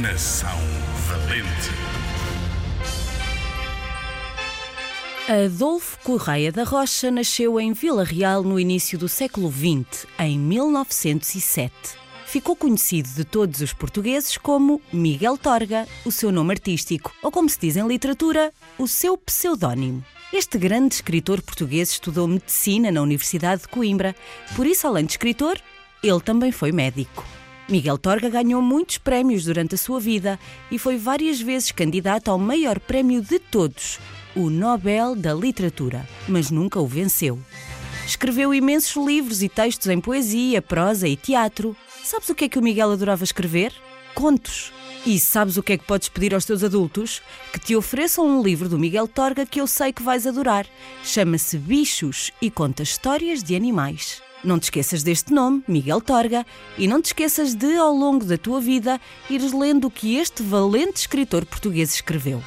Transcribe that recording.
Coração valente. Adolfo Correia da Rocha nasceu em Vila Real no início do século XX, em 1907. Ficou conhecido de todos os portugueses como Miguel Torga, o seu nome artístico, ou como se diz em literatura, o seu pseudónimo. Este grande escritor português estudou medicina na Universidade de Coimbra, por isso, além de escritor, ele também foi médico. Miguel Torga ganhou muitos prémios durante a sua vida e foi várias vezes candidato ao maior prémio de todos, o Nobel da Literatura, mas nunca o venceu. Escreveu imensos livros e textos em poesia, prosa e teatro. Sabes o que é que o Miguel adorava escrever? Contos. E sabes o que é que podes pedir aos teus adultos? Que te ofereçam um livro do Miguel Torga que eu sei que vais adorar. Chama-se Bichos e conta histórias de animais. Não te esqueças deste nome, Miguel Torga, e não te esqueças de, ao longo da tua vida, ires lendo o que este valente escritor português escreveu.